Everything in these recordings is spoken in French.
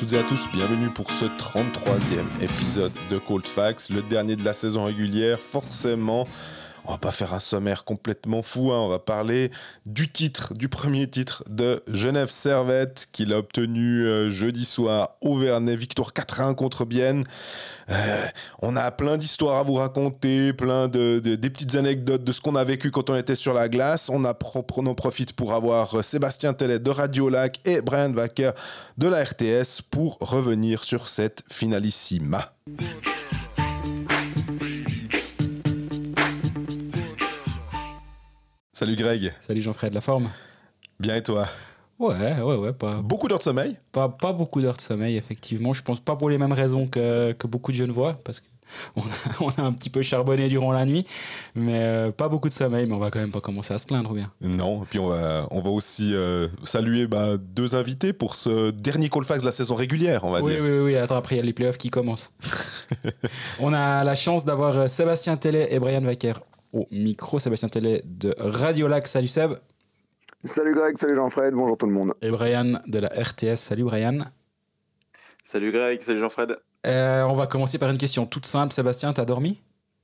toutes et à tous, bienvenue pour ce 33e épisode de Cold Facts, le dernier de la saison régulière. Forcément, on va pas faire un sommaire complètement fou, hein. on va parler du titre, du premier titre de Genève Servette qu'il a obtenu euh, jeudi soir au Vernet, victoire 4-1 contre Bienne. Euh, on a plein d'histoires à vous raconter, plein de, des petites anecdotes de ce qu'on a vécu quand on était sur la glace. On, a, on profite pour avoir euh, Sébastien Tellet de Radio Lac et Brian Wacker de la RTS pour revenir sur cette finalissima. Salut Greg. Salut Jean-Fred, la forme? Bien et toi? Ouais, ouais, ouais. Pas, beaucoup d'heures de sommeil? Pas, pas beaucoup d'heures de sommeil, effectivement. Je pense pas pour les mêmes raisons que, que beaucoup de jeunes voient, parce qu'on a, on a un petit peu charbonné durant la nuit, mais euh, pas beaucoup de sommeil, mais on va quand même pas commencer à se plaindre, ou bien? Non, et puis on va, on va aussi euh, saluer bah, deux invités pour ce dernier Colfax de la saison régulière, on va oui, dire. Oui, oui, oui. Attends, après, il y a les playoffs qui commencent. on a la chance d'avoir euh, Sébastien Tellet et Brian Wacker au micro. Sébastien Tellet de Radio Lac. Salut Seb. Salut Greg, salut Jean-Fred, bonjour tout le monde. Et Brian de la RTS. Salut Brian. Salut Greg, salut Jean-Fred. Euh, on va commencer par une question toute simple. Sébastien, t'as dormi?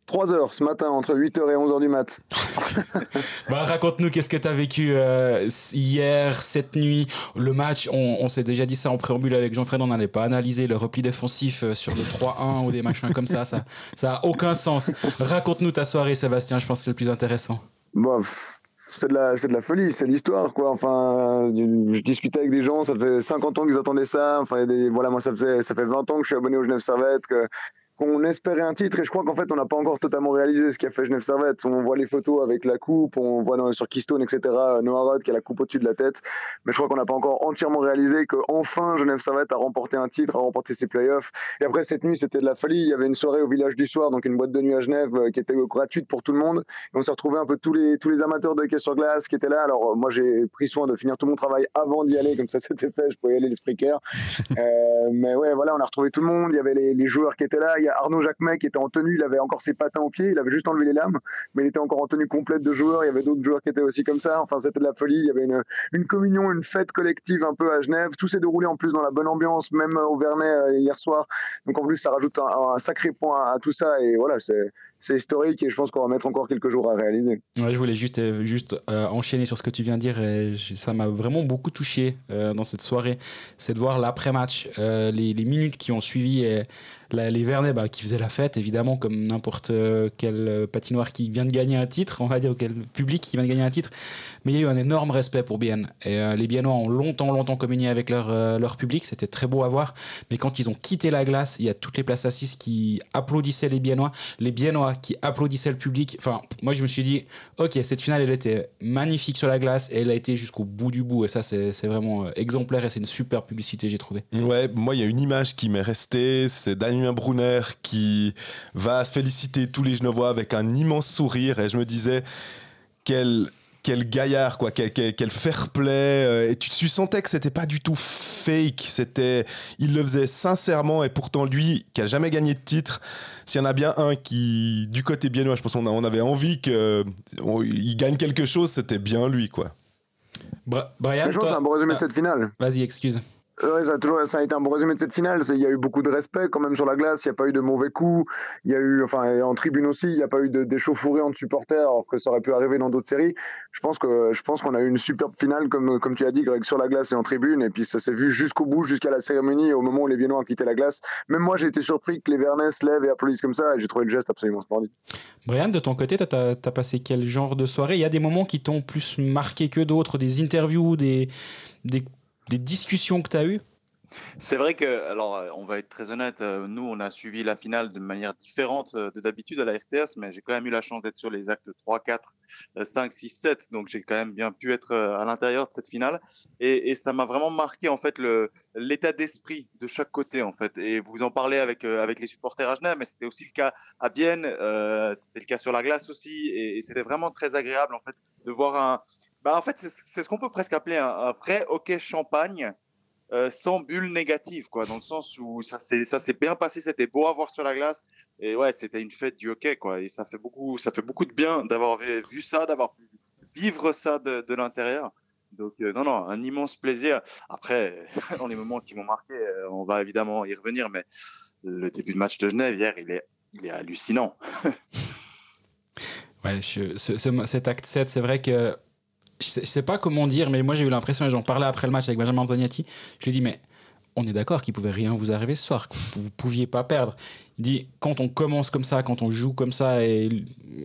3 heures ce matin, entre 8h et 11h du mat. bah, Raconte-nous, qu'est-ce que tu as vécu euh, hier, cette nuit Le match, on, on s'est déjà dit ça en préambule avec Jean-Fred, on n'allait pas analyser le repli défensif euh, sur le 3-1 ou des machins comme ça, ça ça a aucun sens. Raconte-nous ta soirée, Sébastien, je pense que c'est le plus intéressant. Bon, c'est de la c'est de la folie c'est l'histoire quoi enfin je discutais avec des gens ça fait 50 ans qu'ils attendaient ça enfin des, voilà moi ça faisait ça fait 20 ans que je suis abonné au Genève Servette que qu'on espérait un titre et je crois qu'en fait on n'a pas encore totalement réalisé ce qu'a fait Genève Servette. On voit les photos avec la coupe, on voit sur Keystone etc. Noah Rod qui a la coupe au-dessus de la tête, mais je crois qu'on n'a pas encore entièrement réalisé que enfin Genève Servette a remporté un titre, a remporté ses playoffs. Et après cette nuit c'était de la folie. Il y avait une soirée au village du soir, donc une boîte de nuit à Genève euh, qui était gratuite pour tout le monde. Et on s'est retrouvé un peu tous les amateurs de hockey sur glace qui étaient là. Alors euh, moi j'ai pris soin de finir tout mon travail avant d'y aller, comme ça c'était fait, je pouvais y aller l'esprit clair. euh, mais ouais voilà, on a retrouvé tout le monde. Il y avait les, les joueurs qui étaient là. Il Arnaud Jacquemet qui était en tenue, il avait encore ses patins aux pieds, il avait juste enlevé les lames, mais il était encore en tenue complète de joueur. Il y avait d'autres joueurs qui étaient aussi comme ça. Enfin, c'était de la folie. Il y avait une, communion, une fête collective un peu à Genève. Tout s'est déroulé en plus dans la bonne ambiance, même au Vernet euh, hier soir. Donc en plus, ça rajoute un, sacré point à, tout ça. Et voilà, c'est historique et je pense qu'on va mettre encore quelques jours à réaliser. Je voulais juste, euh, juste euh, enchaîner sur ce que tu viens de dire ça m'a vraiment beaucoup touché dans cette soirée. C'est de voir l'après-match, les, les, minutes qui ont suivi et les Vernets bah, qui faisaient la fête, évidemment, comme n'importe quel patinoire qui vient de gagner un titre, on va dire, ou quel public qui vient de gagner un titre. Mais il y a eu un énorme respect pour Bienne. Et euh, les Biennois ont longtemps, longtemps communié avec leur, euh, leur public. C'était très beau à voir. Mais quand ils ont quitté la glace, il y a toutes les places assises qui applaudissaient les Biennois. Les Biennois qui applaudissaient le public. Enfin, moi, je me suis dit, OK, cette finale, elle était magnifique sur la glace et elle a été jusqu'au bout du bout. Et ça, c'est vraiment exemplaire et c'est une super publicité, j'ai trouvé. Ouais, moi, il y a une image qui m'est restée. C'est Damien Brunner qui va se féliciter tous les Genevois avec un immense sourire. Et je me disais, quel quel gaillard quoi quel, quel, quel fair play euh, et tu, tu sentais que c'était pas du tout fake c'était il le faisait sincèrement et pourtant lui qui a jamais gagné de titre s'il y en a bien un qui du côté biennois je pense qu'on on avait envie que on, il gagne quelque chose c'était bien lui quoi. Bra Brian je pense c'est un bon résumé de cette finale. Vas-y excuse Ouais, ça, a toujours, ça a été un bon résumé de cette finale. Il y a eu beaucoup de respect quand même sur la glace. Il n'y a pas eu de mauvais coups. Il y a eu, enfin, en tribune aussi, il n'y a pas eu d'échauffourées entre supporters, alors que ça aurait pu arriver dans d'autres séries. Je pense que, je pense qu'on a eu une superbe finale, comme, comme tu as dit, Greg, sur la glace et en tribune. Et puis ça s'est vu jusqu'au bout, jusqu'à la cérémonie, au moment où les Viennois ont quitté la glace. Même moi, j'ai été surpris que les Vernets se lèvent et applaudissent comme ça. Et j'ai trouvé le geste absolument splendide. Brian, de ton côté, tu as, as, passé quel genre de soirée? Il y a des moments qui t'ont plus marqué que d'autres, des interviews, des, des discussions que tu as eues? C'est vrai que, alors, on va être très honnête, nous, on a suivi la finale de manière différente de d'habitude à la RTS, mais j'ai quand même eu la chance d'être sur les actes 3, 4, 5, 6, 7, donc j'ai quand même bien pu être à l'intérieur de cette finale. Et, ça m'a vraiment marqué, en fait, l'état d'esprit de chaque côté, en fait. Et vous en parlez avec, avec les supporters à Genève, mais c'était aussi le cas à Bienne, euh, c'était le cas sur la glace aussi, et c'était vraiment très agréable, en fait, de voir un. Bah, en fait, c'est ce qu'on peut presque appeler un, vrai hockey champagne. Euh, sans bulle négative, quoi, dans le sens où ça fait, ça s'est bien passé, c'était beau à voir sur la glace, et ouais, c'était une fête du hockey, quoi, et ça fait beaucoup, ça fait beaucoup de bien d'avoir vu ça, d'avoir pu vivre ça de, l'intérieur. Donc, non, non, un immense plaisir. Après, dans les moments qui m'ont marqué, on va évidemment y revenir, mais le début de match de Genève hier, il est, il est hallucinant. ouais, cet acte 7, c'est vrai que je sais, sais pas comment dire, mais moi j'ai eu l'impression, et j'en parlais après le match avec Benjamin Zagnati, je lui ai dit, mais on est d'accord qu'il pouvait rien vous arriver ce soir, que vous pouviez pas perdre. Il dit, quand on commence comme ça, quand on joue comme ça, et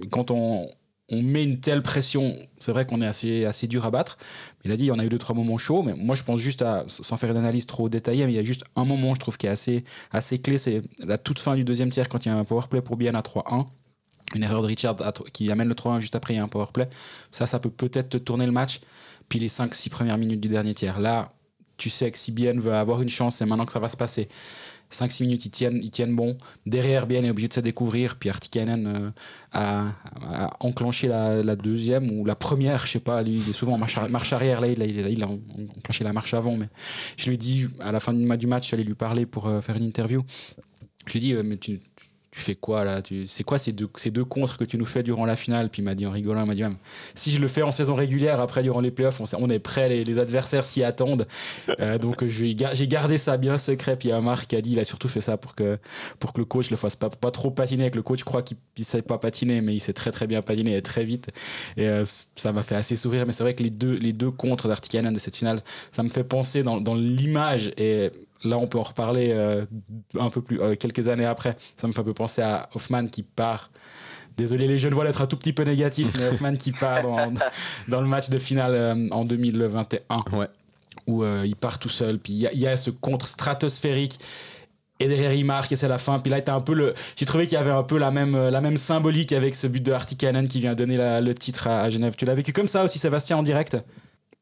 quand on, on met une telle pression, c'est vrai qu'on est assez, assez dur à battre. Il a dit, il y en a eu deux, trois moments chauds, mais moi je pense juste à, sans faire une analyse trop détaillée, mais il y a juste un moment, je trouve, qui est assez, assez clé, c'est la toute fin du deuxième tiers quand il y a un powerplay pour bien à 3-1 une erreur de Richard qui amène le 3-1 juste après, il y a un power play. Ça, ça peut peut-être tourner le match. Puis les 5-6 premières minutes du dernier tiers. Là, tu sais que si Bien veut avoir une chance, c'est maintenant que ça va se passer. 5-6 minutes, ils tiennent, ils tiennent bon. Derrière, Bien est obligé de se découvrir. Puis Artikainen euh, a, enclenché la, deuxième ou la première, je sais pas. Lui, il est souvent en marche, arrière. Là il, a, il, a, enclenché la marche avant. Mais je lui ai dit, à la fin du match, j'allais lui parler pour euh, faire une interview. Je lui ai dit, euh, mais tu, tu fais quoi là C'est quoi ces deux, ces deux contres que tu nous fais durant la finale? Puis il m'a dit en rigolant, il m'a dit même, si je le fais en saison régulière, après durant les playoffs, on, est prêt, les, adversaires s'y attendent. Euh, donc j'ai gardé ça bien secret. Puis il y a Marc qui a dit, il a surtout fait ça pour que, pour que le coach le fasse pas, trop patiner. Avec le coach, je crois qu'il ne sait pas patiner, mais il sait très très bien patiner et très vite. Et euh, ça m'a fait assez sourire. Mais c'est vrai que les deux, les deux contres d'Artikanen de cette finale, ça me fait penser dans, dans l'image et là, on peut en reparler euh, un peu plus, euh, quelques années après. Ça me fait un peu penser à Hoffman qui part. Désolé les jeunes, voilà être un tout petit peu négatif, mais Hoffman qui part dans, dans, le match de finale euh, en 2021. Ouais. Où il part tout seul. Puis il y, a ce contre stratosphérique et derrière il marque et c'est la fin puis là un peu le j'ai trouvé qu'il y avait un peu la même la même symbolique avec ce but de Artikanen qui vient donner le titre à, à Genève tu l'as vécu comme ça aussi Sébastien en direct?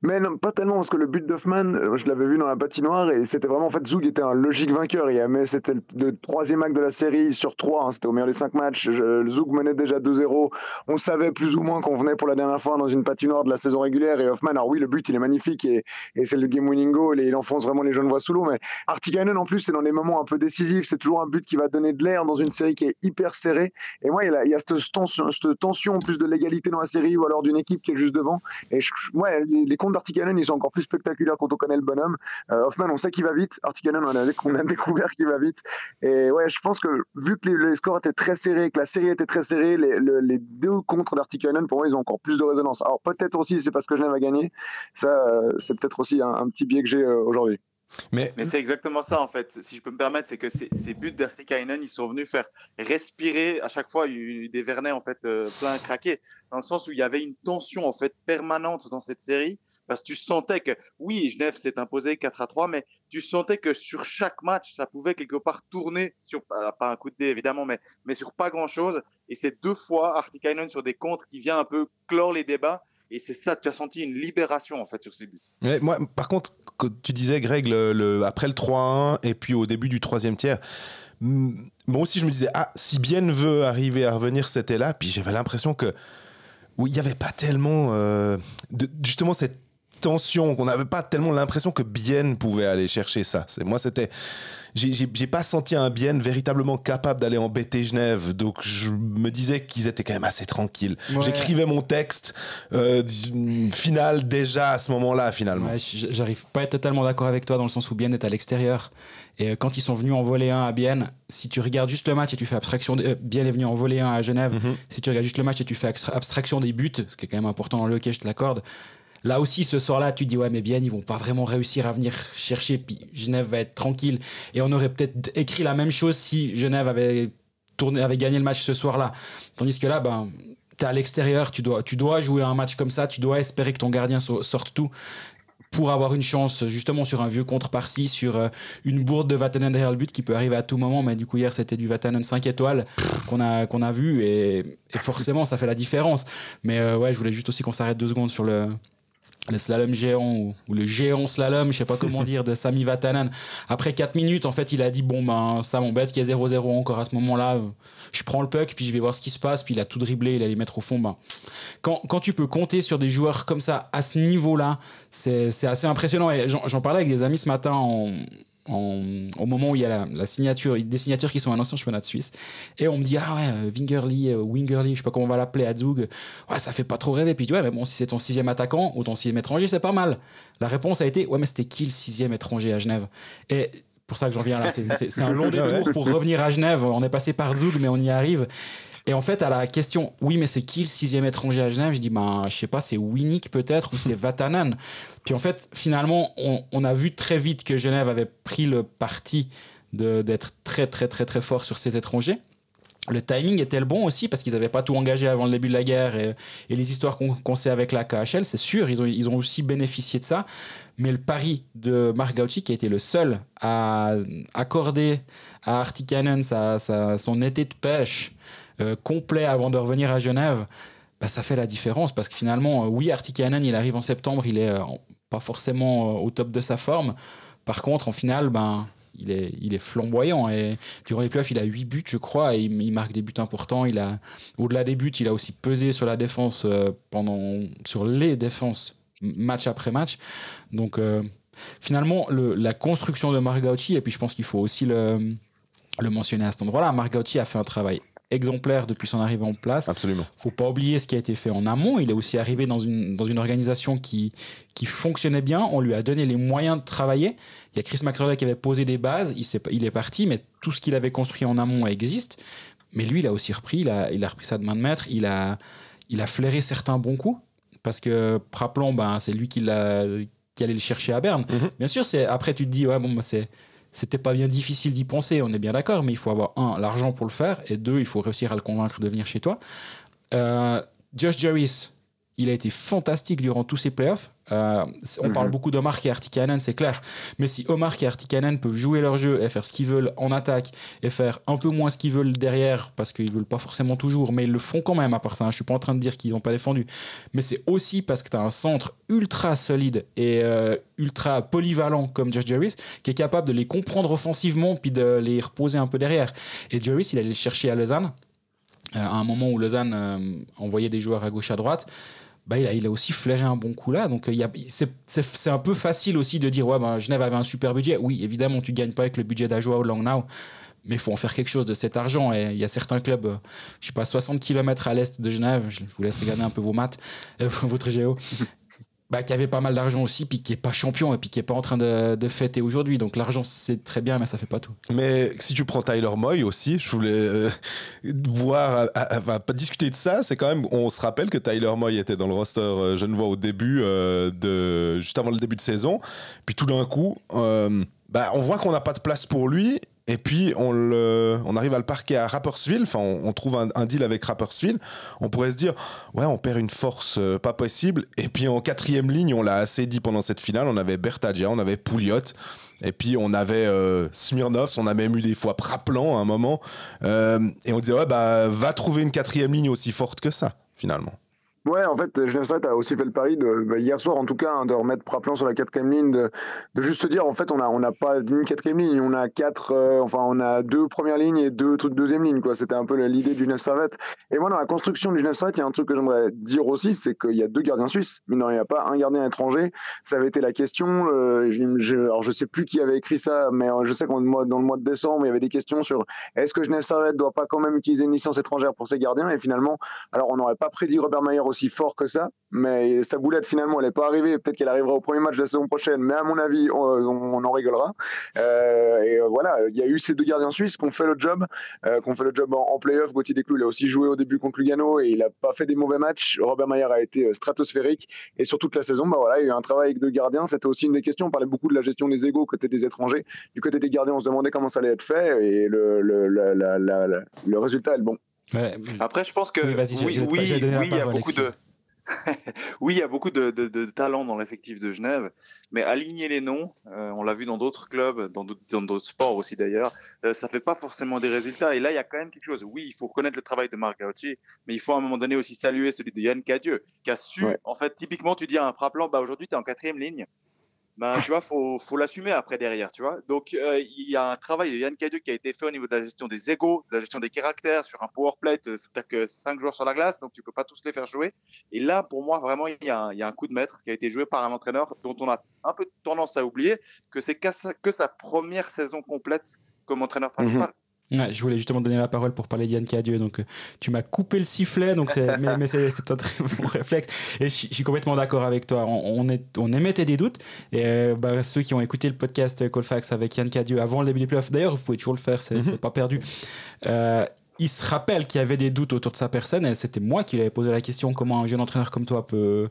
Mais pas tellement, parce que le but d'Hoffman, euh, je l'avais vu dans la patinoire, et c'était vraiment, en fait, Zug était un logique vainqueur. Mais c'était le troisième acte de la série sur trois, hein, c'était au meilleur des cinq matchs. Je, menait déjà 2-0. On savait plus ou moins qu'on venait pour la dernière fois dans une patinoire de la saison régulière, et Hoffman, alors oui, le but, il est magnifique, et, et c'est le game-winning goal, et il enfonce vraiment les jeunes voix sous l'eau, mais Artikainen, en plus, c'est dans des moments un peu décisifs, c'est toujours un but qui va donner de l'air dans une série qui est hyper serrée. Et moi, il y a, il y a cette, tension, cette tension, plus de l'égalité dans la série, ou alors d'une équipe qui est juste devant. Et je, ouais, les, les d'Artikanen, ils sont encore plus spectaculaires quand on connaît le bonhomme. Euh, Hoffman, on sait qu'il va vite. Artikanen, on a, on a découvert qu'il va vite. Et ouais, je pense que vu que les, scores étaient très serrés, que la série était très serrée, les, deux contre d'Artikanen, pour moi, ils ont encore plus de résonance. Alors peut-être aussi, c'est parce que Genève a gagné. Ça, euh, c'est peut-être aussi un, petit biais que j'ai euh, aujourd'hui. Mais, c'est exactement ça en fait. Si je peux me permettre, c'est que ces, buts d'Artikainen, ils sont venus faire respirer à chaque fois des Vernets en fait euh, plein craqués, dans le sens où il y avait une tension en fait permanente dans cette série, parce que tu sentais que oui, Genève s'est imposé 4 à 3, mais tu sentais que sur chaque match, ça pouvait quelque part tourner sur pas un coup de dé évidemment, mais mais sur pas grand chose. Et c'est deux fois Artikainen sur des contres qui vient un peu clore les débats et c'est ça, tu as senti une libération en fait sur ces buts. Mais moi, par contre, tu disais, Greg, le, après le 3-1 et puis au début du troisième tiers, moi aussi je me disais, ah, si Bien veut arriver à revenir, c'était là. Puis j'avais l'impression que, oui, il n'y avait pas tellement, euh, justement, cette tension, qu'on n'avait pas tellement l'impression que Bien pouvait aller chercher ça. C'est moi, c'était j'ai pas senti un bien véritablement capable d'aller embêter Genève. Donc je me disais qu'ils étaient quand même assez tranquilles. J'écrivais mon texte euh, final déjà à ce moment-là, finalement. J'arrive pas à être totalement d'accord avec toi dans le sens où Bien est à l'extérieur. Et euh, quand ils sont venus en voler un à Bienne, si tu regardes juste le match et tu fais abstraction, euh, Bienne est venu en voler un à Genève, mhm. si tu regardes juste le match et tu fais abstraction des buts, ce qui est quand même important dans le hockey, je te l'accorde, Là aussi, ce soir-là, tu dis, ouais, mais bien, ils vont pas vraiment réussir à venir chercher, puis Genève va être tranquille. Et on aurait peut-être écrit la même chose si Genève avait, tourné, avait gagné le match ce soir-là. Tandis que là, ben, tu es à l'extérieur, tu dois, tu dois jouer un match comme ça, tu dois espérer que ton gardien sorte tout pour avoir une chance justement sur un vieux contre par-ci, sur euh, une bourde de Vatanen derrière le but qui peut arriver à tout moment. Mais du coup, hier, c'était du Vatanen 5 étoiles qu'on a, a vu et, forcément, ça fait la différence. Mais euh, ouais, je voulais juste aussi qu'on s'arrête deux secondes sur le, le slalom géant ou, le géant slalom, je sais pas comment dire, de Sami Vatanen. Après 4 minutes, en fait, il a dit Bon, ben, ça m'embête qu'il y ait 0-0 encore à ce moment-là. Je prends le puck, puis je vais voir ce qui se passe. Puis il a tout dribblé, il allait mettre au fond. Ben, quand, quand tu peux compter sur des joueurs comme ça, à ce niveau-là, c'est assez impressionnant. Et j'en parlais avec des amis ce matin en, au moment où il y a la, signature, des signatures qui sont annoncées en championnat de Suisse. Et on me dit, ah ouais, Wingerly, Wingerly, je sais pas comment on va l'appeler, à Zug, ouais, ça fait pas trop rêver. Puis dis, ouais, mais bon, si c'est ton sixième attaquant ou ton sixième étranger, c'est pas mal. La réponse a été, ouais, mais c'était qui le sixième étranger à Genève? Et pour ça que j'en viens là. C'est un long détour pour revenir à Genève. On est passé par Zug, mais on y arrive. Et en fait, à la question, oui, mais c'est qui le sixième étranger à Genève Je dis, ben, je sais pas, c'est Winnick peut-être ou c'est Vatanen. Puis en fait, finalement, on, a vu très vite que Genève avait pris le parti d'être très, très, très, très fort sur ses étrangers. Le timing était le bon aussi parce qu'ils n'avaient pas tout engagé avant le début de la guerre et, les histoires qu'on sait avec la KHL, c'est sûr, ils ont, ils ont aussi bénéficié de ça. Mais le pari de Marc Gauchi, qui a été le seul à accorder à Artikanen son été de pêche euh, complet avant de revenir à Genève, bah, ça fait la différence parce que finalement, euh, oui, Artikanen, il arrive en septembre, il est euh, pas forcément au top de sa forme. Par contre, en finale, ben, il est, il est flamboyant. Et durant les playoffs, il a 8 buts, je crois, et il, marque des buts importants. Il a, au-delà des buts, il a aussi pesé sur la défense pendant, sur les défenses, match après match. Donc, finalement, le, la construction de Margauchi, et puis je pense qu'il faut aussi le, le mentionner à cet endroit-là, Margauchi a fait un travail exemplaire depuis son arrivée en place. Absolument. faut pas oublier ce qui a été fait en amont. Il est aussi arrivé dans une, dans une organisation qui, qui fonctionnait bien. On lui a donné les moyens de travailler. Il y a Chris Maxwell qui avait posé des bases. Il, est, il est parti, mais tout ce qu'il avait construit en amont existe. Mais lui, il a aussi repris. Il a, il a repris ça de main de maître. Il a, il a flairé certains bons coups. Parce que, rappelons, ben, c'est lui qui, l'a, qui allait le chercher à Berne. Mm-hmm. Bien sûr, c'est, après, tu te dis, ouais, bon, ben, c'est c'était pas bien difficile d'y penser, on est bien d'accord, mais il faut avoir un, l'argent pour le faire, et deux, il faut réussir à le convaincre de venir chez toi. Euh, Josh Jarvis, il a été fantastique durant tous ces playoffs. Euh, on parle mhm. beaucoup d'Omar et Artikanen, c'est clair. Mais si Omar et Artikanen peuvent jouer leur jeu et faire ce qu'ils veulent en attaque et faire un peu moins ce qu'ils veulent derrière, parce qu'ils veulent pas forcément toujours, mais ils le font quand même à part ça. Hein. Je suis pas en train de dire qu'ils n'ont pas défendu. Mais c'est aussi parce que tu as un centre ultra solide et euh, ultra polyvalent comme Josh Jarvis qui est capable de les comprendre offensivement puis de les reposer un peu derrière. Et Jarvis, il allait le chercher à Lausanne. Euh, à un moment où Lausanne envoyait des joueurs à gauche à droite, bah, il, a, aussi flairé un bon coup là. Donc euh, c'est un peu facile aussi de dire ouais, bah, Genève avait un super budget. Oui, évidemment, tu gagnes pas avec le budget d'Ajoa ou Langnau, mais il faut en faire quelque chose de cet argent. Et il y a certains clubs, euh, je sais pas, 60 km à l'est de Genève, je vous laisse regarder un peu vos maths, euh, votre géo, bah, qui avait pas mal d'argent aussi, puis qui est pas champion, et puis qui est pas en train de, de fêter aujourd'hui. Donc l'argent, c'est très bien, mais ça fait pas tout. Mais si tu prends Tyler Moy aussi, je voulais euh, voir, euh, pas discuter de ça. C'est quand même, on se rappelle que Tyler Moy était dans le roster euh, je ne vois au début, de, juste avant le début de saison. Puis tout d'un coup, bah, on voit qu'on n'a pas de place pour lui et puis, on, le, on arrive à le parquer à Rapperswil. Enfin, on, trouve un, deal avec Rapperswil. On pourrait se dire, ouais, on perd une force euh, pas possible. Et puis, en quatrième ligne, on l'a assez dit pendant cette finale. On avait Bertadja, on avait Pouliot. Et puis, on avait euh, Smirnov. On a même eu des fois Praplan à un moment. Euh, et on disait, ouais, bah, va trouver une quatrième ligne aussi forte que ça, finalement. Ouais, en fait, Genève Servette a aussi fait le pari, de, bah, hier soir en tout cas, hein, de remettre Praplan sur la quatrième ligne, de, juste se dire, en fait, on n'a on a pas une quatrième ligne, on a quatre, euh, enfin, on a deux premières lignes et deux deuxième lignes, quoi. C'était un peu l'idée du Genève Servette. Et moi, dans la construction du Genève Servette, il y a un truc que j'aimerais dire aussi, c'est qu'il y a deux gardiens suisses, mais non, il n'y a pas un gardien étranger. Ça avait été la question, euh, je, alors je sais plus qui avait écrit ça, mais euh, je sais qu'on dans le mois de décembre, il y avait des questions sur est-ce que Genève Servette doit pas quand même utiliser une licence étrangère pour ses gardiens, et finalement, alors on n'aurait pas prédit Robert Mayer aussi fort que ça, mais sa boulette finalement elle n'est pas arrivée. Peut-être qu'elle arrivera au premier match de la saison prochaine, mais à mon avis on, en rigolera. Euh, et euh, voilà, il y a eu ces deux gardiens suisses qui ont fait le job, euh, qui ont fait le job en, playoff. Gauthier Desclous il a aussi joué au début contre Lugano et il n'a pas fait des mauvais matchs. Robert Mayer a été stratosphérique et sur toute la saison, bah voilà, il y a eu un travail avec deux gardiens. C'était aussi une des questions. On parlait beaucoup de la gestion des égaux côté des étrangers. Du côté des gardiens, on se demandait comment ça allait être fait et le, résultat est le Après, je pense que oui, oui, il y a beaucoup de oui, il y a beaucoup de, de, talent dans l'effectif de Genève, mais aligner les noms, euh, on l'a vu dans d'autres clubs, dans d'autres sports aussi d'ailleurs, ça euh, ça fait pas forcément des résultats. Et là, il y a quand même quelque chose. Oui, il faut reconnaître le travail de Marc Gauchi, mais il faut à un moment donné aussi saluer celui de Yann Cadieux, qui a su, en fait, typiquement, tu dis à un Praplan, bah aujourd'hui, tu es en quatrième ligne. Ben, tu vois, faut, faut l'assumer après derrière, tu vois. Donc, euh, il y a un travail de Yann Cadieux qui a été fait au niveau de la gestion des égaux, de la gestion des caractères. Sur un power play, tu n'as que cinq joueurs sur la glace, donc tu peux pas tous les faire jouer. Et là, pour moi, vraiment, il y, a un, il y a un coup de maître qui a été joué par un entraîneur dont on a un peu tendance à oublier que c'est que sa première saison complète comme entraîneur principal. Je voulais justement donner la parole pour parler d'Yann Cadieux, donc euh, tu m'as coupé le sifflet, donc mais, mais c'est un très bon réflexe. Et je, suis complètement d'accord avec toi. On, est, on émettait des doutes. Et euh, bah, ceux qui ont écouté le podcast Colfax avec Yann Cadieux avant le début des playoffs, d'ailleurs, vous pouvez toujours le faire, c'est mhm. pas perdu. Euh, il se rappelle qu'il y avait des doutes autour de sa personne, et c'était moi qui lui avais posé la question comment un jeune entraîneur comme toi peut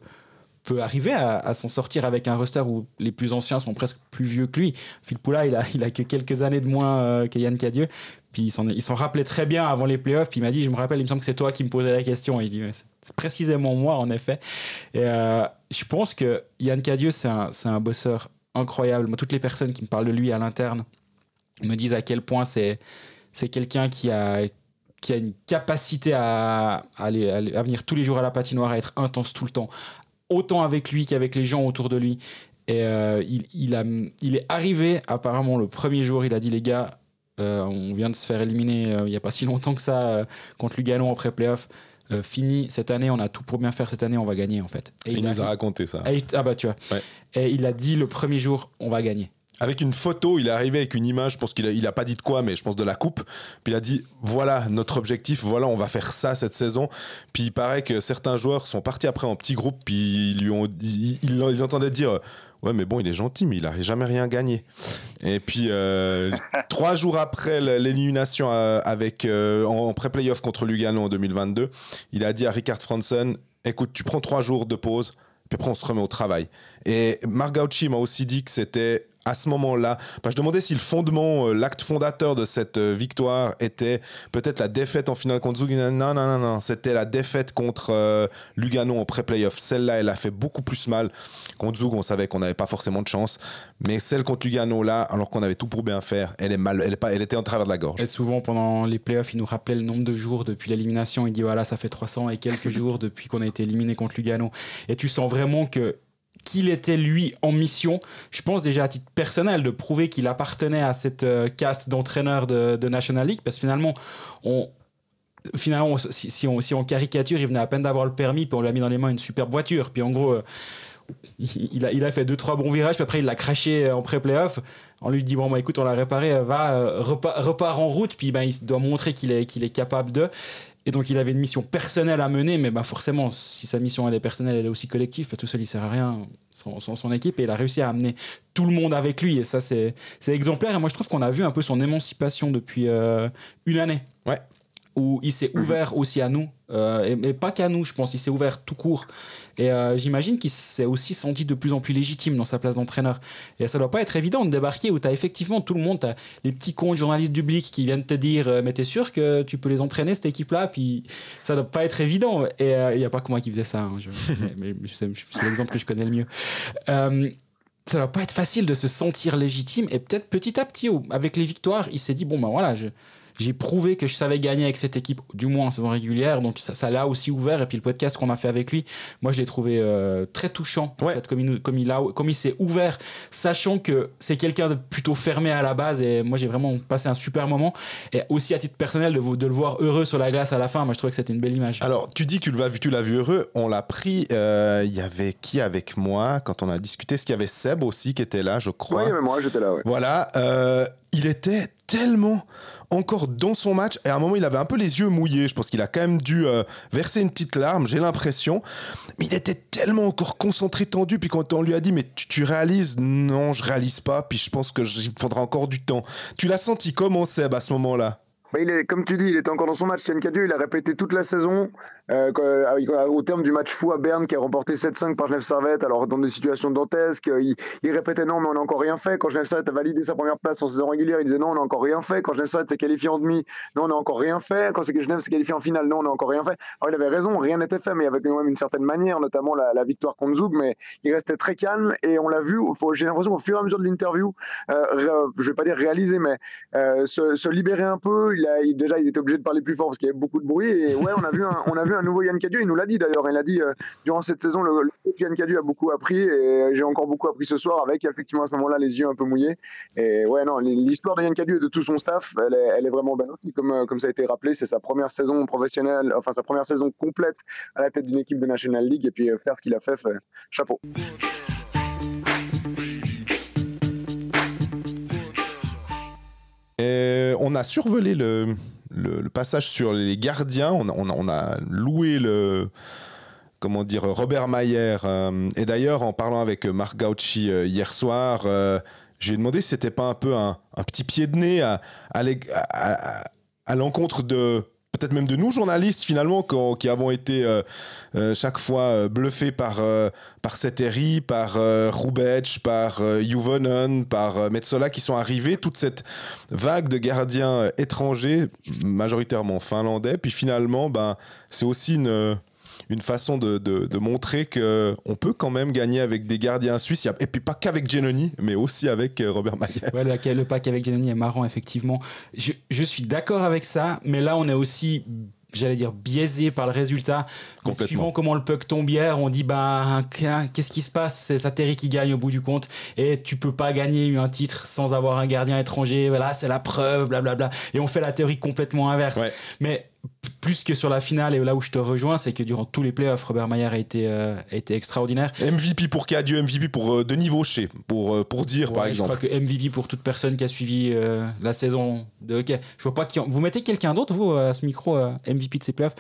peut arriver à, s'en sortir avec un roster où les plus anciens sont presque plus vieux que lui. Phil Poula, il a, il a que quelques années de moins euh, que Yann Cadieux. Puis il s'en rappelait très bien avant les playoffs. Puis il m'a dit, je me rappelle, il me semble que c'est toi qui me posais la question. Et je dis, c'est précisément moi, en effet. Et euh, je pense que Yann Cadieux, c'est un, un bosseur incroyable. Toutes les personnes qui me parlent de lui à l'interne me disent à quel point c'est quelqu'un qui a, qui a une capacité à, aller, à, venir tous les jours à la patinoire, à être intense tout le temps, autant avec lui qu'avec les gens autour de lui. Et euh, il, il, a, il est arrivé, apparemment, le premier jour, il a dit les gars, euh, on vient de se faire éliminer euh, il n'y a pas si longtemps que ça contre Lugano après playoff. fini cette année, on a tout pour bien faire cette année, on va gagner en fait. Et il, nous a, raconté ça. ah bah tu vois. Et il a dit le premier jour, on va gagner. Avec une photo, il est arrivé avec une image, je pense qu'il a, il a pas dit de quoi, mais je pense de la coupe. Puis il a dit voilà notre objectif, voilà on va faire ça cette saison. Puis il paraît que certains joueurs sont partis après en petits groupes, puis ils lui ont, ils, ils entendaient dire ouais mais bon il est gentil, mais il n'a jamais rien gagné. Et puis euh, trois jours après l'élimination euh, avec euh, en pré-playoff contre Lugano en 2022, il a dit à Richard Franson écoute tu prends trois jours de pause. Puis après, on se remet au travail. Et Marc m'a aussi dit que c'était à ce moment-là Je demandais si le fondement, euh, l'acte fondateur de cette euh, victoire était peut-être la défaite en finale contre Zug. Non, non, non, non. C'était la défaite contre euh, Lugano en pré-playoff. Celle-là, elle a fait beaucoup plus mal. Contre Zug, on savait qu'on n'avait pas forcément de chance. Mais celle contre Lugano, là, alors qu'on avait tout pour bien faire, elle est mal. Elle, est pas, elle était en travers de la gorge. Et souvent, pendant les playoffs, il nous rappelait le nombre de jours depuis l'élimination. Il dit voilà, ça fait 300 et quelques jours depuis qu'on a été éliminé contre Lugano. Et tu sens vraiment que qu'il était lui en mission, je pense déjà à titre personnel, de prouver qu'il appartenait à cette euh, caste d'entraîneurs de, National League, parce que finalement, on, finalement si, on, si on caricature, il venait à peine d'avoir le permis, puis on lui a mis dans les mains une superbe voiture, puis en gros... Euh, il a, il a fait deux trois bons virages puis après il l'a craché en pré-playoff. On lui dit bon bah écoute on l'a réparé va euh, repart, en route puis ben, il doit montrer qu'il est, qu'il est capable de et donc il avait une mission personnelle à mener, mais bah forcément, si sa mission elle est personnelle, elle est aussi collective, parce que tout seul il sert à rien sans, son équipe, et il a réussi à amener tout le monde avec lui, et ça c'est exemplaire. Et moi je trouve qu'on a vu un peu son émancipation depuis euh, une année. Ouais où il s'est mhm. ouvert aussi à nous, euh, et, pas qu'à nous, je pense, il s'est ouvert tout court. Et euh, j'imagine qu'il s'est aussi senti de plus en plus légitime dans sa place d'entraîneur. Et ça doit pas être évident de débarquer où tu as effectivement tout le monde, as les petits cons journalistes du Blick qui viennent te dire euh, Mais t'es sûr que tu peux les entraîner, cette équipe-là? Puis ça doit pas être évident. Et il n'y a pas que moi qui faisait ça, hein, mais, c'est l'exemple que je connais le mieux ça doit pas être facile de se sentir légitime et peut-être petit à petit avec les victoires il s'est dit bon ben voilà je, j'ai prouvé que je savais gagner avec cette équipe, du moins en saison régulière. Donc ça, l'a aussi ouvert. Et puis le podcast qu'on a fait avec lui, moi je l'ai trouvé euh, très touchant. comme, il, comme, il a, comme il s'est ouvert, sachant que c'est quelqu'un de plutôt fermé à la base. Et moi j'ai vraiment passé un super moment. Et aussi à titre personnel de, de le voir heureux sur la glace à la fin. Moi je trouvais que c'était une belle image. Alors tu dis que tu l'as vu, tu l'as vu heureux. On l'a pris. Euh, il y avait qui avec moi quand on a discuté? Est-ce qu'il y avait Seb aussi qui était là, je crois? Oui, mais moi j'étais là. Voilà. Euh, il était tellement encore dans son match. Et à un moment, il avait un peu les yeux mouillés. Je pense qu'il a quand même dû euh, verser une petite larme, j'ai l'impression. Mais il était tellement encore concentré, tendu. Puis quand on lui a dit, mais tu, réalises? Non, je réalise pas. Puis je pense qu'il faudra encore du temps. Tu l'as senti comment, Seb, à ce moment-là? Bah, il est, comme tu dis, il était encore dans son match. Yann Cadieux, il a répété toute la saison. Euh, euh, au terme du match fou à Berne qui a remporté 7-5 par Genève Servette, alors dans des situations dantesques, il, il, répétait non, mais on n'a encore rien fait. Quand Genève Servette a validé sa première place en saison régulière, il disait non, on n'a encore rien fait. Quand Genève Servette s'est qualifié en demi, non, on n'a encore rien fait. Quand Genève s'est qualifié en finale, non, on n'a encore rien fait. Alors il avait raison, rien n'était fait, mais avec quand même une certaine manière, notamment la, victoire contre Zoug, mais il restait très calme et on l'a vu, j'ai l'impression au fur et à mesure de l'interview, euh, je vais pas dire réaliser, mais euh, se, libérer un peu. Il déjà, il était obligé de parler plus fort parce qu'il y avait beaucoup de bruit. Et ouais, on a vu un, on a vu un nouveau Yann Cadieu. Il nous l'a dit d'ailleurs. Il a dit durant cette saison, le, le Yann Cadieu a beaucoup appris et j'ai encore beaucoup appris ce soir avec effectivement à ce moment-là les yeux un peu mouillés. Et ouais, non, l'histoire de Yann Cadieu et de tout son staff, elle est, vraiment belle. Comme, comme ça a été rappelé, c'est sa première saison professionnelle, enfin sa première saison complète à la tête d'une équipe de National League et puis faire ce qu'il a fait, chapeau. On a survolé le, le, passage sur les gardiens. On a, loué le comment dire Robert Mayer. Euh, et d'ailleurs, en parlant avec Marc Gauchi euh, hier soir, euh, j'ai demandé si c'était pas un peu un, petit pied de nez à, à l'encontre de peut-être même de nous journalistes finalement qui avons été euh, euh, chaque fois euh, bluffés par par Seteri, par Rubec, par Juvonen, par Metsola qui sont arrivés toute cette vague de gardiens étrangers majoritairement finlandais. Puis finalement ben c'est aussi une une façon de, de, de montrer qu'on peut quand même gagner avec des gardiens suisses. Et puis pas qu'avec Genoni, mais aussi avec Robert Mayer. Ouais, le, le pack avec Genoni est marrant, effectivement. Je, je suis d'accord avec ça, mais là, on est aussi j'allais dire biaisé par le résultat. Suivant comment le puck tombe hier, on dit bah qu'est-ce qui se passe? C'est Sateri qui gagne au bout du compte et tu peux pas gagner un titre sans avoir un gardien étranger. Voilà, c'est la preuve, blablabla. Et on fait la théorie complètement inverse. Ouais. Mais plus que sur la finale et là où je te rejoins, c'est que durant tous les playoffs, Robert Mayer a été, euh, a été extraordinaire. MVP pour Cadieux, MVP pour euh, Denis Vaucher, pour, euh, pour dire ouais, par exemple. Je crois que MVP pour toute personne qui a suivi euh, la saison de hockey. Je vois pas qui. En... Vous mettez quelqu'un d'autre, vous, à ce micro, MVP de ces playoffs?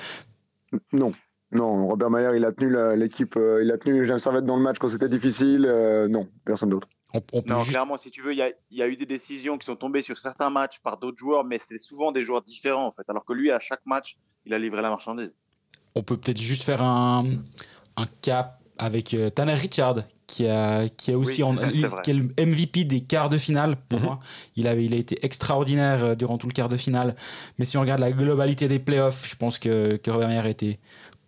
Non. Non, Robert Mayer, il a tenu l'équipe, euh, il a tenu Jean Servette dans le match quand c'était difficile. Euh, non, personne d'autre. On, on non, juste... clairement, si tu veux, il y, y, a eu des décisions qui sont tombées sur certains matchs par d'autres joueurs, mais c'était souvent des joueurs différents, en fait. Alors que lui, à chaque match, il a livré la marchandise. On peut peut-être juste faire un, un cap avec euh, Tanner Richard, qui a, qui a aussi oui, en, il, qui est le MVP des quarts de finale pour Mhm. mm -hmm. moi. Il, avait, il a été extraordinaire euh, durant tout le quart de finale. Mais si on regarde la globalité des playoffs, je pense que, que Robert Mayer était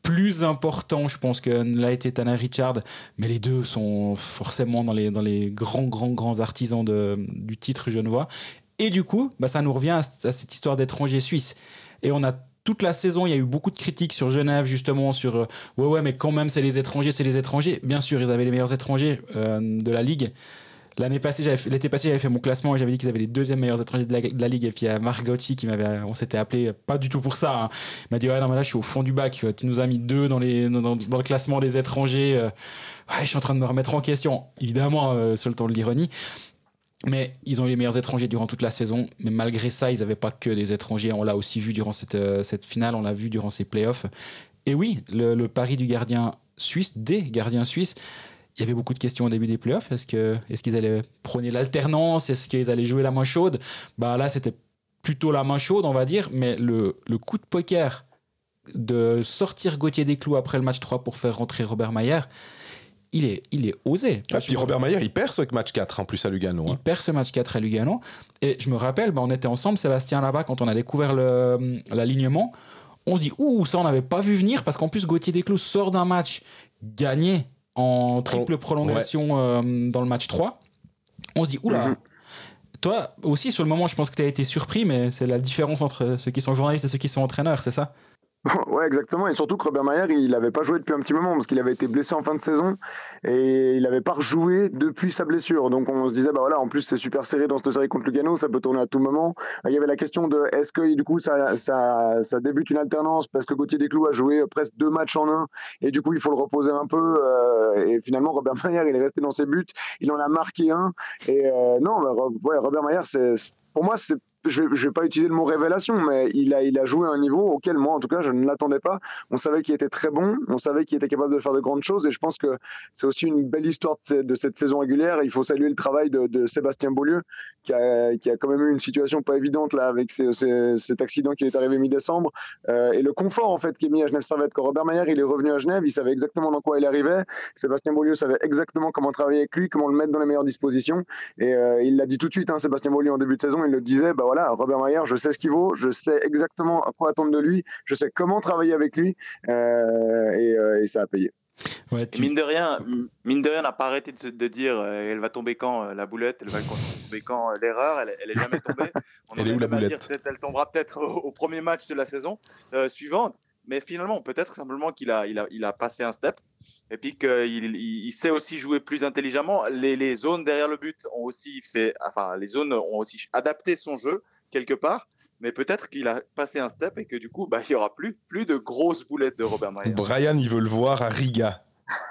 plus important, je pense que l'a été Tanner Richard, mais les deux sont forcément dans les, dans les grands, grands, grands artisans de, du titre genevois. Et du coup, bah, ça nous revient à, cette histoire d'étranger suisse. Et on a toute la saison, il y a eu beaucoup de critiques sur Genève, justement, sur euh, ouais, ouais, mais quand même, c'est les étrangers, c'est les étrangers. Bien sûr, ils avaient les meilleurs étrangers euh, de la ligue. L'année passée, l'été passé, j'avais fait mon classement et j'avais dit qu'ils avaient les deuxièmes meilleurs étrangers de la, ligue. Et puis il y a Marc qui m'avait, on s'était appelé pas du tout pour ça. Hein. Il m'a dit ouais non mais là je suis au fond du bac. Tu nous as mis deux dans les dans, le classement des étrangers. Ouais, je suis en train de me remettre en question. Évidemment, euh, sur le temps de l'ironie. Mais ils ont eu les meilleurs étrangers durant toute la saison. Mais malgré ça, ils n'avaient pas que des étrangers. On l'a aussi vu durant cette, euh, cette finale, on l'a vu durant ces playoffs. Et oui, le, le, pari du gardien suisse, des gardiens suisses, il y avait beaucoup de questions au début des playoffs. Est-ce qu'ils est qu allaient prôner l'alternance? Est-ce qu'ils allaient jouer la main chaude? Bah, Là, c'était plutôt la main chaude, on va dire. Mais le, le coup de poker de sortir Gauthier des clous après le match 3 pour faire rentrer Robert Mayer, il est, il est osé. Ah, puis Robert Mayer, il perd ce match 4 en plus à Lugano. Il hein. perd ce match 4 à Lugano. Et je me rappelle, bah, on était ensemble, Sébastien, là-bas, quand on a découvert l'alignement. On se dit, ouh, ça, on n'avait pas vu venir, parce qu'en plus, Gauthier Desclous sort d'un match gagné en triple prolongation ouais. euh, dans le match 3. On se dit, oula. Mm -hmm. Toi aussi, sur le moment, je pense que tu as été surpris, mais c'est la différence entre ceux qui sont journalistes et ceux qui sont entraîneurs, c'est ça? Ouais, exactement. Et surtout que Robert Mayer, il n'avait pas joué depuis un petit moment parce qu'il avait été blessé en fin de saison et il n'avait pas rejoué depuis sa blessure. Donc on se disait, bah voilà, en plus c'est super serré dans cette série contre Lugano, ça peut tourner à tout moment. Il y avait la question de est-ce que du coup ça, ça, ça débute une alternance parce que Gauthier Desclous a joué presque deux matchs en un et du coup il faut le reposer un peu. Euh, et finalement, Robert Mayer, il est resté dans ses buts, il en a marqué un. Et euh, non, Robert Mayer, c'est pour moi, c'est je ne vais pas utiliser le mot révélation, mais il a, joué à un niveau auquel moi, en tout cas, je ne l'attendais pas. On savait qu'il était très bon, on savait qu'il était capable de faire de grandes choses, et je pense que c'est aussi une belle histoire de, cette, saison régulière. Il faut saluer le travail de, Sébastien Beaulieu, qui a, quand même eu une situation pas évidente là avec cet accident qui est arrivé mi-décembre, euh, et le confort en fait qui est mis à Genève Servette. Quand Robert Mayer il est revenu à Genève, il savait exactement dans quoi il arrivait. Sébastien Beaulieu savait exactement comment travailler avec lui, comment le mettre dans les meilleures dispositions, et euh, il l'a dit tout de suite. Hein, Sébastien Beaulieu en début de saison, il le disait, bah voilà, Robert Mayer, je sais ce qu'il vaut, je sais exactement à quoi attendre de lui, je sais comment travailler avec lui, euh, et, euh, et, ça a payé. Ouais, tu... mine de rien, mine de rien, n'a pas arrêté de, de dire euh, elle va tomber quand euh, la boulette, elle va tomber quand euh, l'erreur, elle, elle, est jamais tombée. On elle est où la boulette? dire, Elle tombera peut-être au, au, premier match de la saison euh, suivante. Mais finalement, peut-être simplement qu'il a, il a, il a passé un step et puis qu'il il, sait aussi jouer plus intelligemment. Les, les, zones derrière le but ont aussi fait, enfin, les zones ont aussi adapté son jeu quelque part. Mais peut-être qu'il a passé un step et que du coup, bah, il y aura plus, plus de grosses boulettes de Robert Mayer. Brian, il veut le voir à Riga.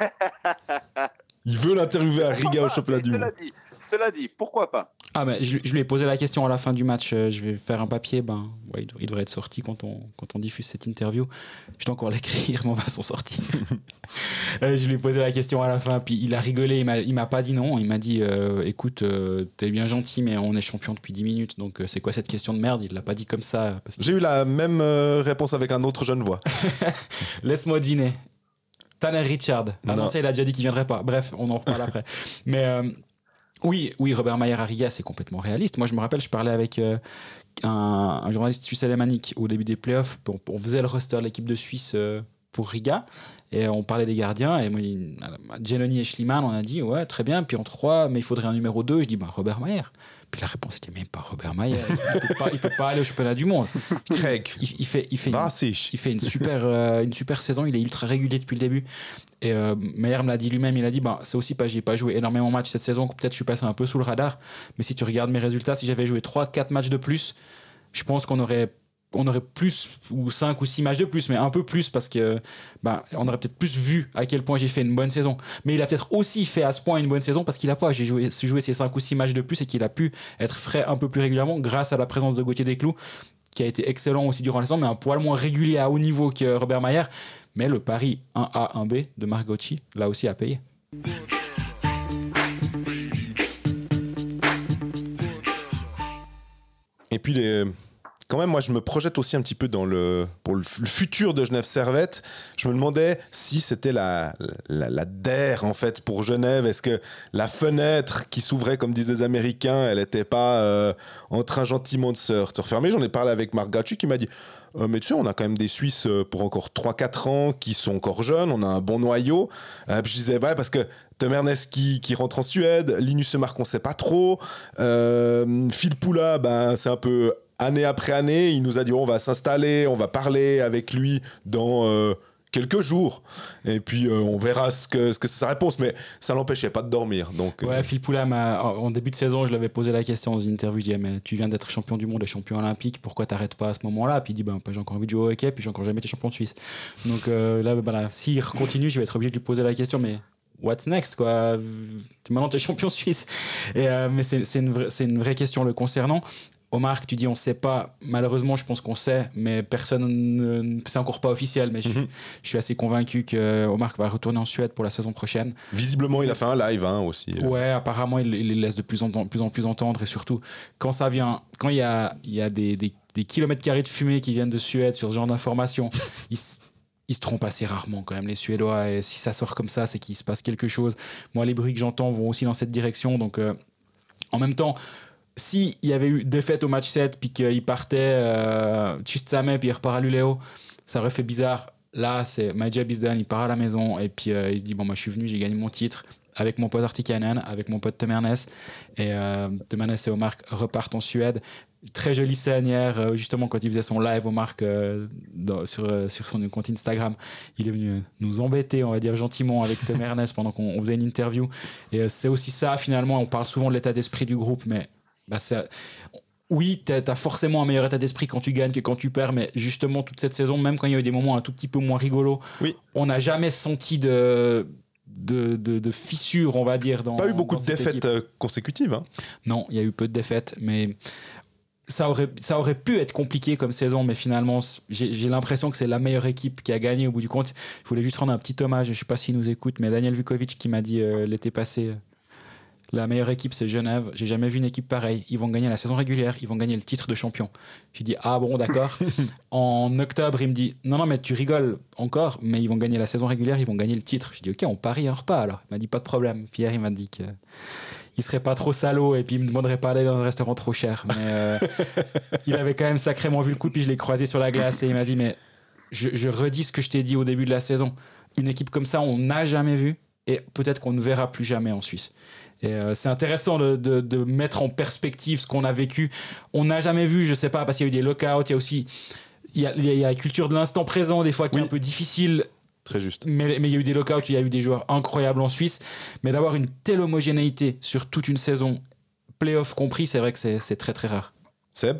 il veut l'interviewer à Riga au championnat du monde. Cela dit, pourquoi pas? Ah, mais je, lui ai posé la question à la fin du match. Euh, je vais faire un papier. Ben, ouais, il, devrait être sorti quand on, quand on diffuse cette interview. Je dois encore l'écrire, mais on va s'en sortir. Euh, je lui ai posé la question à la fin, puis il a rigolé. Il m'a pas dit non. Il m'a dit euh, écoute, t'es bien gentil, mais on est champion depuis 10 minutes. Donc c'est quoi cette question de merde? Il l'a pas dit comme ça. J'ai eu la même réponse avec un autre jeune voix. Laisse-moi deviner. Tanner Richard. Ah non, ça, il a déjà dit qu'il viendrait pas. Bref, on en reparle après. Mais oui, oui, Robert Mayer à Riga, c'est complètement réaliste. Moi, je me rappelle, je parlais avec euh, un, journaliste suisse alémanique au début des playoffs. On, on faisait le roster de l'équipe de Suisse euh, pour Riga et on parlait des gardiens. Et moi, Geloni et Schliemann, on a dit ouais, très bien. Puis en 3, mais il faudrait un numéro 2. Je dis bah, Robert Mayer. Puis la réponse était même pas Robert Mayer. Il ne peut, pas aller au championnat du monde. Craig. Il, fait, il, fait une, il fait une super, euh, une super saison. Il est ultra régulier depuis le début. Et euh, Meyer me l'a dit lui-même, il a dit bah, c'est aussi pas, j'ai pas joué énormément de matchs cette saison, peut-être je suis passé un peu sous le radar, mais si tu regardes mes résultats, si j'avais joué 3-4 matchs de plus, je pense qu'on aurait on aurait plus ou 5 ou 6 matchs de plus mais un peu plus parce que bah, on aurait peut-être plus vu à quel point j'ai fait une bonne saison. Mais il a peut-être aussi fait à ce point une bonne saison parce qu'il a pas. J'ai joué, joué ces 5 ou 6 matchs de plus et qu'il a pu être frais un peu plus régulièrement grâce à la présence de Gauthier Desclous qui a été excellent aussi durant la saison mais un poil moins régulier à haut niveau que Robert Mayer mais le pari 1A, 1B de Margotti, là aussi, a payé. Et puis les, quand même, moi, je me projette aussi un petit peu dans le, pour le, futur de Genève Servette. Je me demandais si c'était la, la, DER, en fait, pour Genève. Est-ce que la fenêtre qui s'ouvrait, comme disent les Américains, elle n'était pas euh, en train gentiment de se, refermer? J'en ai parlé avec Marc qui m'a dit euh, mais tu sais, on a quand même des Suisses euh, pour encore 3-4 ans qui sont encore jeunes, on a un bon noyau. je disais, ouais, parce que Tom Ernest qui, qui, rentre en Suède, Linus Marc, on sait pas trop. Phil Poula, ben, c'est un peu année après année, il nous a dit on va s'installer, on va parler avec lui dans euh, quelques jours. Et puis euh, on verra ce que, ce que c'est sa réponse. Mais ça l'empêchait pas de dormir. Donc, ouais, euh, Phil Poulin, en début de saison, je l'avais posé la question dans une interview. Je disais mais tu viens d'être champion du monde et champion olympique, pourquoi t'arrêtes pas à ce moment-là? Puis il dit ben, j'ai encore envie de jouer au hockey, puis j'ai encore jamais été champion de Suisse. Donc là, voilà, s'il continue, je vais être obligé de lui poser la question. Mais what's next quoi? Maintenant tu es champion suisse et, mais c'est une, une, vraie question le concernant Omar, tu dis on sait pas. Malheureusement, je pense qu'on sait, mais personne ne. C'est encore pas officiel, mais mhm. je, suis assez convaincu que Omar va retourner en Suède pour la saison prochaine. Visiblement, il a fait un live hein, aussi. Ouais, apparemment, il, il laisse de plus en, plus en plus entendre et surtout quand ça vient, quand il y a, il y a des, des, des kilomètres carrés de fumée qui viennent de Suède sur ce genre d'informations, ils, ils se trompent assez rarement quand même les Suédois et si ça sort comme ça, c'est qu'il se passe quelque chose. Moi, les bruits que j'entends vont aussi dans cette direction, donc euh, en même temps s'il y avait eu défaite au match 7 puis qu'il partait euh, Samé puis il repart à Luléo, ça aurait fait bizarre. Là, c'est is done, il part à la maison et puis euh, il se dit bon, moi je suis venu, j'ai gagné mon titre avec mon pote Artikainen, avec mon pote Temernes. Et euh, et Omar repartent en Suède. Très jolie scène hier, euh, justement, quand il faisait son live, Omar, euh, sur, sur son compte Instagram. Il est venu nous embêter, on va dire gentiment, avec Temernes pendant qu'on faisait une interview. Et c'est aussi ça, finalement. On parle souvent de l'état d'esprit du groupe, mais bah, oui, tu as forcément un meilleur état d'esprit quand tu gagnes que quand tu perds, mais justement, toute cette saison, même quand il y a eu des moments un tout petit peu moins rigolos, oui. on n'a jamais senti de, de, de, fissures, on va dire. Dans, Pas eu beaucoup de défaites euh, consécutives. Hein. Non, il y a eu peu de défaites, mais ça aurait, ça aurait pu être compliqué comme saison, mais finalement, j'ai l'impression que c'est la meilleure équipe qui a gagné au bout du compte. Je voulais juste rendre un petit hommage, je ne sais pas s'il nous écoute, mais Daniel Vukovic qui m'a dit euh, l'été passé la meilleure équipe, c'est Genève. J'ai jamais vu une équipe pareille. Ils vont gagner la saison régulière, ils vont gagner le titre de champion. J'ai dit, ah bon, d'accord. en octobre, il me dit, non, non, mais tu rigoles encore, mais ils vont gagner la saison régulière, ils vont gagner le titre. J'ai dit, ok, on parie un repas alors. Il m'a dit, pas de problème. Pierre, il m'a dit qu'il il serait pas trop salaud et puis il me demanderait pas d'aller dans un restaurant trop cher. Mais euh, il avait quand même sacrément vu le coup, puis je l'ai croisé sur la glace et il m'a dit, mais je, je redis ce que je t'ai dit au début de la saison. Une équipe comme ça, on n'a jamais vu et peut-être qu'on ne verra plus jamais en Suisse. Et euh, c'est intéressant de, de, mettre en perspective ce qu'on a vécu. On n'a jamais vu, je sais pas, parce qu'il y a eu des lockouts, il y a aussi il y, a, il y a la culture de l'instant présent, des fois, qui est Oui. un peu difficile. Très juste. Mais mais il y a eu des lockouts, il y a eu des joueurs incroyables en Suisse. Mais d'avoir une telle homogénéité sur toute une saison, playoff compris, c'est vrai que c'est c'est très très rare. Seb?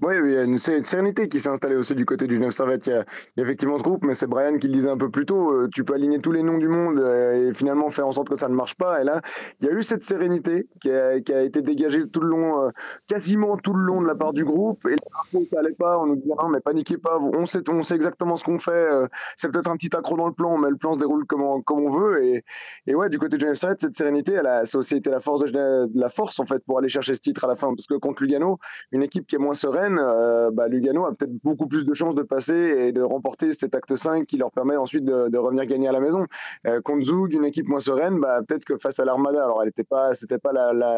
Oui, il y a une, sé- une sérénité qui s'est installée aussi du côté du Genève Servette. Il y, a, il y a effectivement ce groupe, mais c'est Brian qui le disait un peu plus tôt. euh, tu peux aligner tous les noms du monde euh, et finalement faire en sorte que ça ne marche pas. Et là, il y a eu cette sérénité qui a, été dégagée tout le long, euh, quasiment tout le long de la part du groupe. Et là, ça allait pas. On nous dit non, mais paniquez pas. On sait, on sait exactement ce qu'on fait. c'est peut-être un petit accro dans le plan, mais le plan se déroule comme on, veut. Et, et ouais, du côté de Genève Servette, cette sérénité, ça a aussi été la force la force en fait pour aller chercher ce titre à la fin, parce que contre Lugano une équipe qui est moins sereine, euh, bah, Lugano a peut-être beaucoup plus de chances de passer et de remporter cet acte 5 qui leur permet ensuite de, revenir gagner à la maison. Euh, contre Zug, une équipe moins sereine, bah, peut-être que face à l'Armada, alors elle n'était pas, c'était pas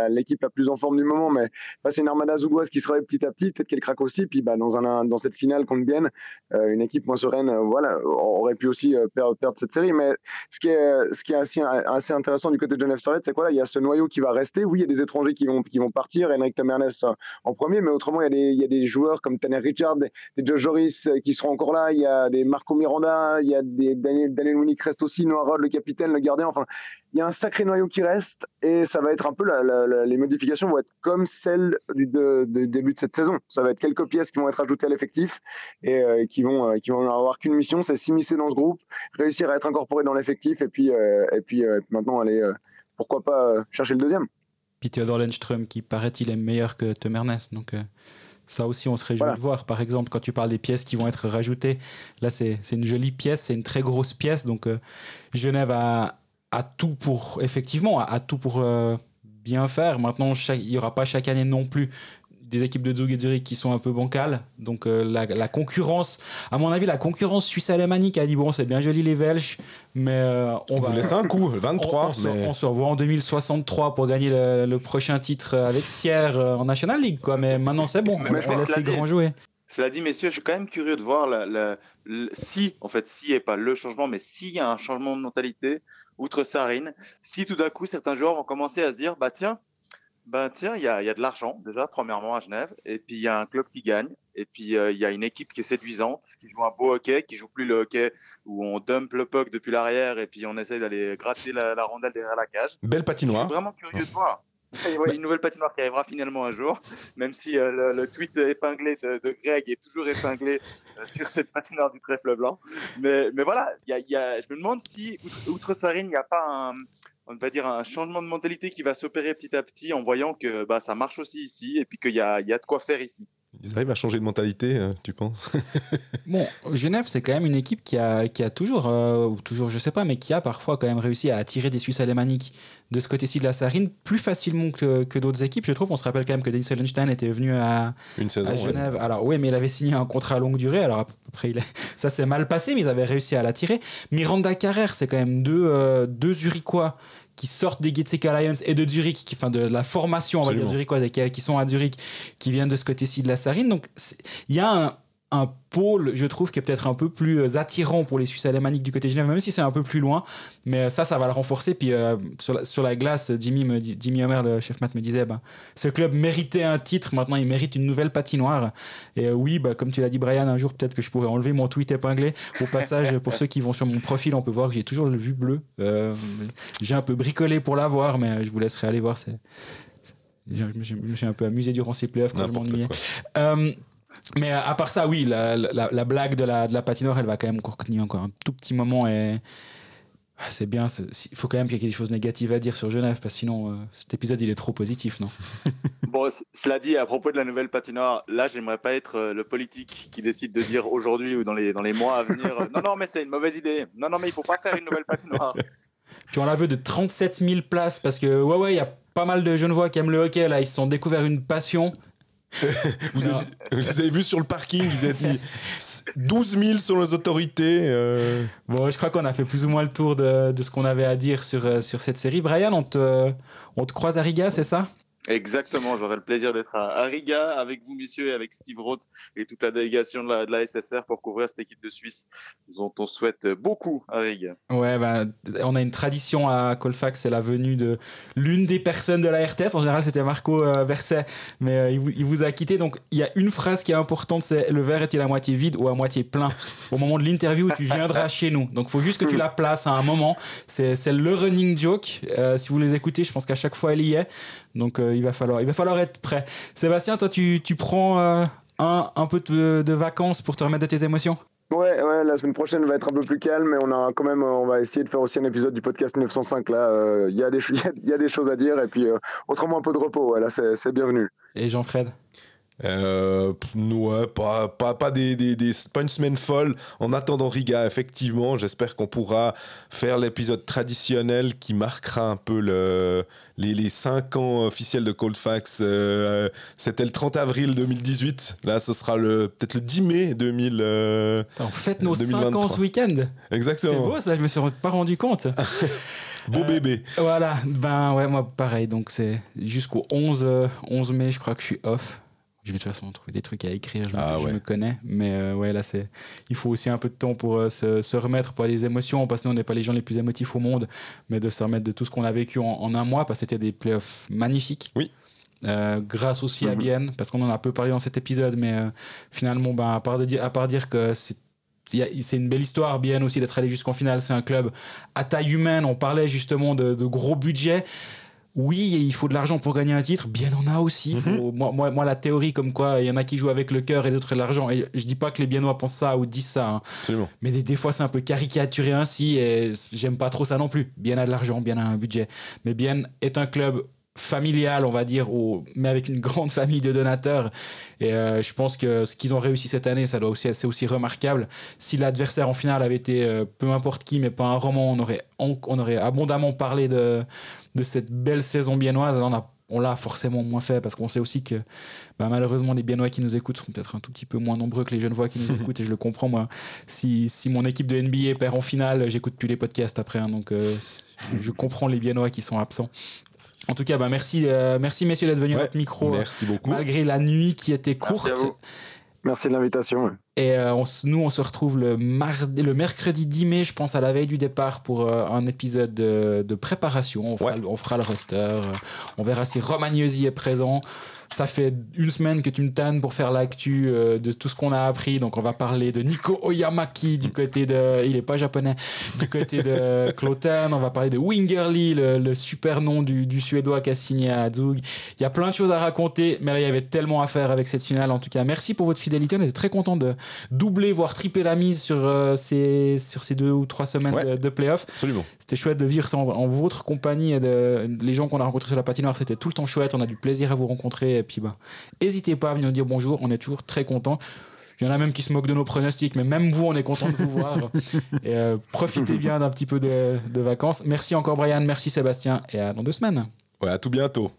l'équipe la, plus en forme du moment, mais face à une Armada zougoise qui se réveille petit à petit, peut-être qu'elle craque aussi. Puis bah, dans, cette finale contre Bienne, euh, une équipe moins sereine, euh, voilà, aurait pu aussi perdre, cette série. Mais ce qui est, assez, intéressant du côté de Genève Servette, c'est quoi Il y a ce noyau qui va rester. Oui, il y a des étrangers qui vont, partir. Henrik Tamernes en premier, mais autrement, il y a des joueurs comme Tanner Richard, des, des Joris euh, qui seront encore là. Il y a des Marco Miranda, il y a des Daniel, Daniel Winnick reste aussi, Noah Rod, le capitaine, le gardien. Enfin, il y a un sacré noyau qui reste et ça va être un peu les modifications vont être comme celles du début de cette saison. Ça va être quelques pièces qui vont être ajoutées à l'effectif et euh, qui vont euh, qui vont avoir qu'une mission, c'est s'immiscer dans ce groupe, réussir à être incorporé dans l'effectif et puis euh, et puis maintenant aller pourquoi pas chercher le deuxième. Puis Theodor Lennström qui paraît-il est meilleur que Temernes. Donc euh, ça aussi, on se réjouit Voilà. de voir. Par exemple, quand tu parles des pièces qui vont être rajoutées, là, c'est une jolie pièce, c'est une très grosse pièce. Donc euh, Genève a, a tout pour, effectivement, a, a tout pour euh, bien faire. Maintenant, chaque- il n'y aura pas chaque année non plus des équipes de Zug et Zurich qui sont un peu bancales. Donc euh, la, la concurrence, à mon avis, la concurrence suisse-alémanique a dit bon, c'est bien joli les Belges, mais euh, on On va vous laisse un coup, on, 23. on mais... on se revoit en 2063 pour gagner le, le prochain titre avec Sierre euh, en National League, quoi. Mais maintenant, c'est bon. Mais on laisse les grands jouer. Cela dit, messieurs, je suis quand même curieux de voir la, si, en fait, si et pas le changement, mais s'il y a un changement de mentalité, outre Sarine, si tout d'un coup certains joueurs vont commencer à se dire, bah tiens, bah tiens, il y a, il y a de l'argent déjà, premièrement à Genève, et puis il y a un club qui gagne, et puis euh, il y a une équipe qui est séduisante, qui joue un beau hockey, qui joue plus le hockey où on dump le puck depuis l'arrière et puis on essaye d'aller gratter la, la rondelle derrière la cage. Belle Je patinoire. suis vraiment curieux de voir. Ouais, une nouvelle patinoire qui arrivera finalement un jour, même si euh, le, le tweet épinglé de, de Greg est toujours épinglé euh, sur cette patinoire du trèfle blanc. Mais, mais voilà, il y a, il y a, je me demande si, outre, outre Sarine, il n'y a pas un, on va dire un changement de mentalité qui va s'opérer petit à petit en voyant que bah, ça marche aussi ici et puis qu'il y a, il y a de quoi faire ici. Ils arrivent à changer de mentalité, euh, tu penses? Bon, Genève, c'est quand même une équipe qui a, qui a toujours, euh, ou toujours, je sais pas, mais qui a parfois quand même réussi à attirer des Suisses alémaniques de ce côté-ci de la Sarine plus facilement que, que d'autres équipes. Je trouve, on se rappelle quand même que Denis Sellenstein était venu à, Une saison. à ouais. Genève. Alors oui, mais il avait signé un contrat à longue durée. Alors après, il est- ça s'est mal passé, mais ils avaient réussi à l'attirer. Miranda Carrère, c'est quand même deux, euh, deux Zurichois qui sortent des Getsek Alliance et de Zurich, qui, enfin de la formation, on va dire Absolument. Et qui, qui sont à Zurich, qui viennent de ce côté-ci de la Sarine. Donc il y a un, un pôle, je trouve, qui est peut-être un peu plus euh, attirant pour les Suisses alémaniques du côté de Genève, même si c'est un peu plus loin. Mais ça, ça va le renforcer. Puis euh, sur, la, sur la glace, Jimmy, me Jimmy Homer, le chef mat, me disait ben, ce club méritait un titre, maintenant il mérite une nouvelle patinoire. Et euh, oui, bah, comme tu l'as dit, Brian, un jour peut-être que je pourrais enlever mon tweet épinglé. Au passage, pour ceux qui vont sur mon profil, on peut voir que j'ai toujours le vue bleu. Euh, j'ai un peu bricolé pour l'avoir, mais je vous laisserai aller voir. C'est... Je me suis- un peu amusé durant ces playoffs quand je m'ennuyais. Quoi. Euh, mais à part ça, oui, la, la- la blague de la, de la patinoire, elle va quand même tenir encore un tout petit moment. Et Ah, c'est bien. Il faut quand même qu'il y ait des choses négatives à dire sur Genève, parce que sinon, euh, cet épisode, il est trop positif, non? Bon, cela dit, à propos de la nouvelle patinoire, là, j'aimerais pas être euh, le politique qui décide de dire aujourd'hui ou dans les, dans les mois à venir euh, non, non, mais c'est une mauvaise idée. Non, non, mais il faut pas faire une nouvelle patinoire. Puis on la veut de 37 000 places, parce que, ouais, ouais, il y a pas mal de Genevois qui aiment le hockey, là, ils se sont découverts une passion. Vous, êtes- vous avez vu sur le parking, ils étaient dit 12 000 sur les autorités. euh, Bon, je crois qu'on a fait plus ou moins le tour de, de ce qu'on avait à dire sur, euh, sur cette série. Brian, on te, on te croise à Riga, c'est ça? Exactement, j'aurai le plaisir d'être à, Riga avec vous, messieurs, et avec Steve Roth et toute la délégation de la, SSR pour couvrir cette équipe de Suisse dont on souhaite beaucoup à Riga. Ouais, bah, on a une tradition à Colfax, c'est la venue de l'une des personnes de la RTS. En général, c'était Marco euh, Verset, mais euh, il, vous, a quitté. Donc, il y a une phrase qui est importante c'est le verre est-il à moitié vide ou à moitié plein? Au moment de l'interview, tu viendras chez nous. Donc, il faut juste que tu la places à un moment. C'est le running joke. Euh, si vous les écoutez, je pense qu'à chaque fois, elle y est. Donc, il, va falloir, il va falloir être prêt. Sébastien, toi, tu, tu prends euh, un, un peu de, vacances pour te remettre de tes émotions? Ouais, ouais, la semaine prochaine va être un peu plus calme, mais on a quand même, on va essayer de faire aussi un épisode du podcast 905. Là, euh, il y, a des, y, a des choses à dire, et puis euh, autrement un peu de repos. Ouais, là, c'est bienvenu. Et Jean-Fred? Euh, ouais, pas, pas, pas, des, des, des, pas une semaine folle. En attendant Riga, effectivement, j'espère qu'on pourra faire l'épisode traditionnel qui marquera un peu le, les, les 5 ans officiels de Coldfax. Euh, C'était le 30 avril 2018. Là, ce sera peut-être le 10 mai 2000. Euh, on fête nos 5 ans ce week-end. Exactement. C'est beau ça, je me suis pas rendu compte. Beau bébé. Voilà, ben ouais, moi pareil. Donc c'est jusqu'au 11, 11 mai, je crois que je suis off. Je vais de toute façon trouver des trucs à écrire, je, ah me, connais. Mais euh, ouais, là, c'est, il faut aussi un peu de temps pour euh, se, remettre pour les émotions, parce que nous, on n'est pas les gens les plus émotifs au monde, mais de se remettre de tout ce qu'on a vécu en, un mois, parce que c'était des playoffs magnifiques. Oui. Euh, grâce aussi à mhm. Bien, parce qu'on en a un peu parlé dans cet épisode, mais finalement, ben, à, part de dire, à part dire que c'est c'est une belle histoire, bien aussi, d'être allé jusqu'en finale. C'est un club à taille humaine. On parlait justement de, de gros budgets oui, il faut de l'argent pour gagner un titre. Bien, on a aussi. Mhm. moi, moi, la théorie comme quoi il y en a qui jouent avec le cœur et d'autres l'argent. Et je dis pas que les Biennois pensent ça ou disent ça. Hein. Mais des, fois, c'est un peu caricaturé ainsi et j'aime pas trop ça non plus. Bien a de l'argent, bien a un budget. Mais bien est un club familial, on va dire, mais avec une grande famille de donateurs. Et euh, je pense que ce qu'ils ont réussi cette année, ça doit aussi, c'est aussi remarquable. Si l'adversaire en finale avait été euh, peu importe qui, mais pas un roman, on aurait, on, aurait abondamment parlé de, de cette belle saison biennoise. on a on l'a forcément moins fait parce qu'on sait aussi que bah, malheureusement les Biennois qui nous écoutent seront peut-être un tout petit peu moins nombreux que les jeunes voix qui nous écoutent et je le comprends moi. Si, si mon équipe de NBA perd en finale, j'écoute plus les podcasts après, hein, donc euh, je comprends les Biennois qui sont absents. En tout cas, bah merci, euh, merci messieurs d'être venus à notre micro. Merci beaucoup. Malgré la nuit qui était courte. Merci, de l'invitation. Et euh, nous, on se retrouve le, mardi, le mercredi 10 mai, je pense, à la veille du départ pour euh, un épisode de, préparation. On fera, on fera, le roster. on verra si Romagnosi est présent. Ça fait une semaine que tu me tannes pour faire l'actu euh, de tout ce qu'on a appris. Donc, on va parler de Nico Oyamaki du côté de. Il est pas japonais. Du côté de Cloten. On va parler de Wingerly, le, super nom du, Suédois qui a signé à Zug. Il y a plein de choses à raconter, mais là, il y avait tellement à faire avec cette finale. En tout cas, merci pour votre fidélité. On était très content de doubler, voire tripler la mise sur, euh, ces, sur ces deux ou trois semaines de, de playoff. Absolument. C'était chouette de vivre ça en, votre compagnie. Et de, les gens qu'on a rencontrés sur la patinoire, c'était tout le temps chouette. On a du plaisir à vous rencontrer. Et puis, bah, n'hésitez pas à venir nous dire bonjour. On est toujours très contents. Il y en a même qui se moquent de nos pronostics, mais même vous, on est content de vous voir. Et euh, profitez bien d'un petit peu de, de vacances. Merci encore, Brian. Merci, Sébastien. Et à dans deux semaines. Ouais, à tout bientôt.